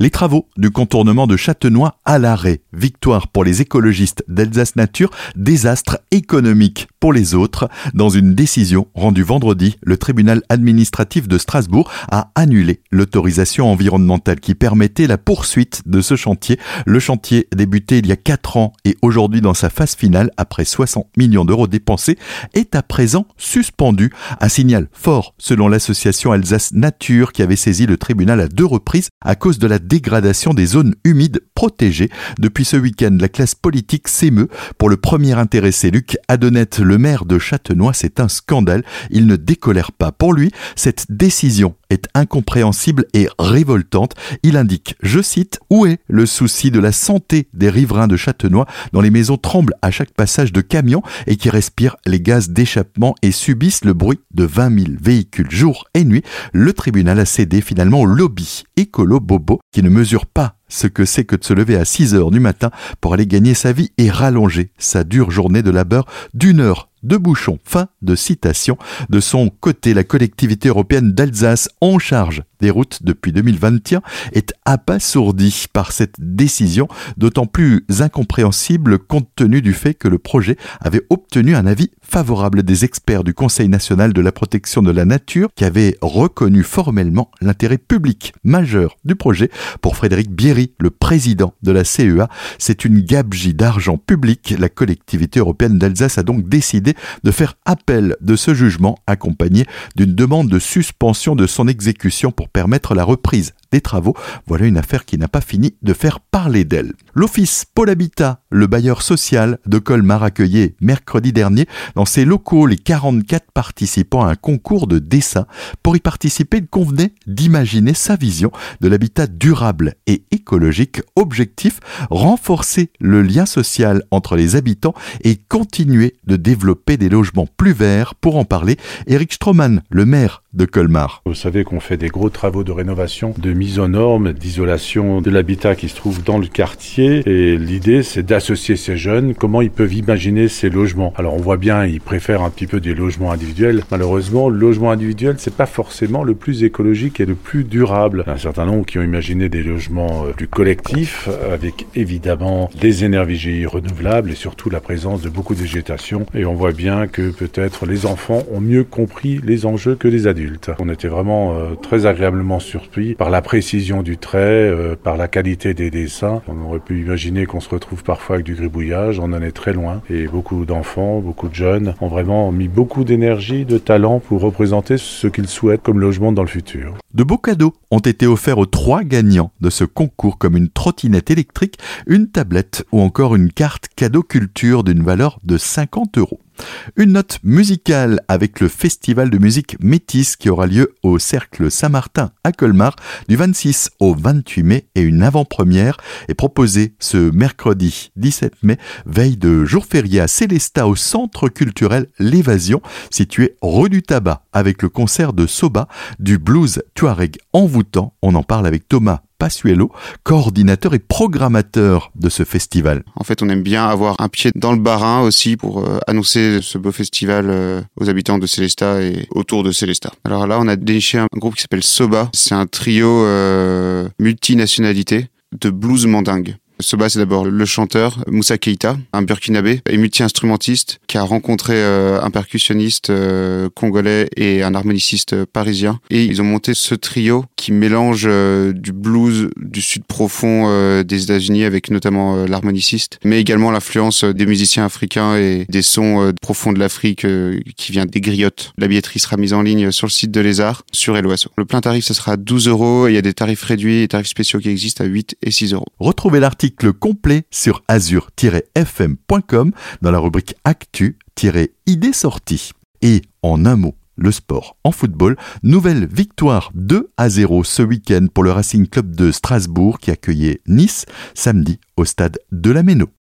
Les travaux du contournement de Châtenois à l'arrêt. Victoire pour les écologistes d'Alsace Nature, désastre économique pour les autres. Dans une décision rendue vendredi, le tribunal administratif de Strasbourg a annulé l'autorisation environnementale qui permettait la poursuite de ce chantier. Le chantier débuté il y a 4 ans et aujourd'hui dans sa phase finale, après 60 millions d'euros dépensés, est à présent suspendu. Un signal fort selon l'association Alsace Nature qui avait saisi le tribunal à deux reprises à cause de la dégradation des zones humides protégées. Depuis ce week-end, la classe politique s'émeut. Pour le premier intéressé, Luc Adonette, le maire de Châtenois, c'est un scandale. Il ne décolère pas. Pour lui, cette décision est incompréhensible et révoltante. Il indique, je cite, Où est le souci de la santé des riverains de Châtenois dont les maisons tremblent à chaque passage de camion et qui respirent les gaz d'échappement et subissent le bruit de 20 000 véhicules jour et nuit? Le tribunal a cédé finalement au lobby écolo bobo qui ne mesure pas ce que c'est que de se lever à 6 heures du matin pour aller gagner sa vie et rallonger sa dure journée de labeur d'une heure de bouchon. Fin de citation. De son côté, la collectivité européenne d'Alsace, en charge des routes depuis 2021, est abasourdie par cette décision, d'autant plus incompréhensible compte tenu du fait que le projet avait obtenu un avis favorable des experts du Conseil national de la protection de la nature qui avait reconnu formellement l'intérêt public majeur du projet. Pour Frédéric Bierry, le président de la CEA, c'est une gabegie d'argent public. La collectivité européenne d'Alsace a donc décidé de faire appel de ce jugement accompagné d'une demande de suspension de son exécution pour permettre la reprise des travaux. Voilà une affaire qui n'a pas fini de faire parler d'elle. L'Office Pôle Habitat, le bailleur social de Colmar, accueillait mercredi dernier dans ses locaux les 44 participants à un concours de dessin. Pour y participer, il convenait d'imaginer sa vision de l'habitat durable et écologique. Objectif, renforcer le lien social entre les habitants et continuer de développer des logements plus verts. Pour en parler, Eric Stroman, le maire de Colmar. Vous savez qu'on fait des gros travaux de rénovation, de mise aux normes, d'isolation de l'habitat qui se trouve dans le quartier. Et l'idée, c'est d'associer ces jeunes, comment ils peuvent imaginer ces logements? Alors on voit bien, ils préfèrent un petit peu des logements individuels. Malheureusement, le logement individuel, c'est pas forcément le plus écologique et le plus durable. Un certain nombre qui ont imaginé des logements euh, plus collectifs, avec évidemment des énergies renouvelables et surtout la présence de beaucoup de végétation. Et on voit bien que peut-être les enfants ont mieux compris les enjeux que les adultes. On était vraiment euh, très surpris par la précision du trait, euh, par la qualité des dessins. On aurait pu imaginer qu'on se retrouve parfois avec du gribouillage, on en est très loin. Et beaucoup d'enfants, beaucoup de jeunes ont vraiment mis beaucoup d'énergie, de talent pour représenter ce qu'ils souhaitent comme logement dans le futur. De beaux cadeaux ont été offerts aux trois gagnants de ce concours comme une trottinette électrique, une tablette ou encore une carte cadeau culture d'une valeur de 50 euros. Une note musicale avec le festival de musique métisse qui aura lieu au Cercle Saint-Martin à Colmar du 26 au 28 mai et une avant-première est proposée ce mercredi 17 mai, veille de jour férié à Célestat au centre culturel L'Évasion situé rue du Tabac avec le concert de Soba du blues Tuareg envoûtant. On en parle avec Thomas Passuelo, coordinateur et programmateur de ce festival. En fait, on aime bien avoir un pied dans le barin aussi pour euh, annoncer ce beau festival euh, aux habitants de Célestat et autour de Célestat. Alors là, on a déniché un groupe qui s'appelle Soba. C'est un trio euh, multinationalité de blues mandingue. Soba, c'est d'abord le chanteur Moussa Keita, un burkinabé et multi-instrumentiste qui a rencontré euh, un percussionniste euh, congolais et un harmoniciste parisien. Et ils ont monté ce trio qui mélange euh, du blues du sud profond des États-Unis avec notamment l'harmoniciste, mais également l'influence des musiciens africains et des sons profonds de l'Afrique qui vient des griottes. La billetterie sera mise en ligne sur le site de Les Arts, sur Eloasso. Le plein tarif, ce sera 12 euros il y a des tarifs réduits et tarifs spéciaux qui existent à 8 et 6 euros. Retrouvez l'article complet sur azur-fm.com dans la rubrique Actu-idées sorties. Et en un mot, le sport en football. Nouvelle victoire 2 à 0 ce week-end pour le Racing Club de Strasbourg qui accueillait Nice samedi au stade de la Méno.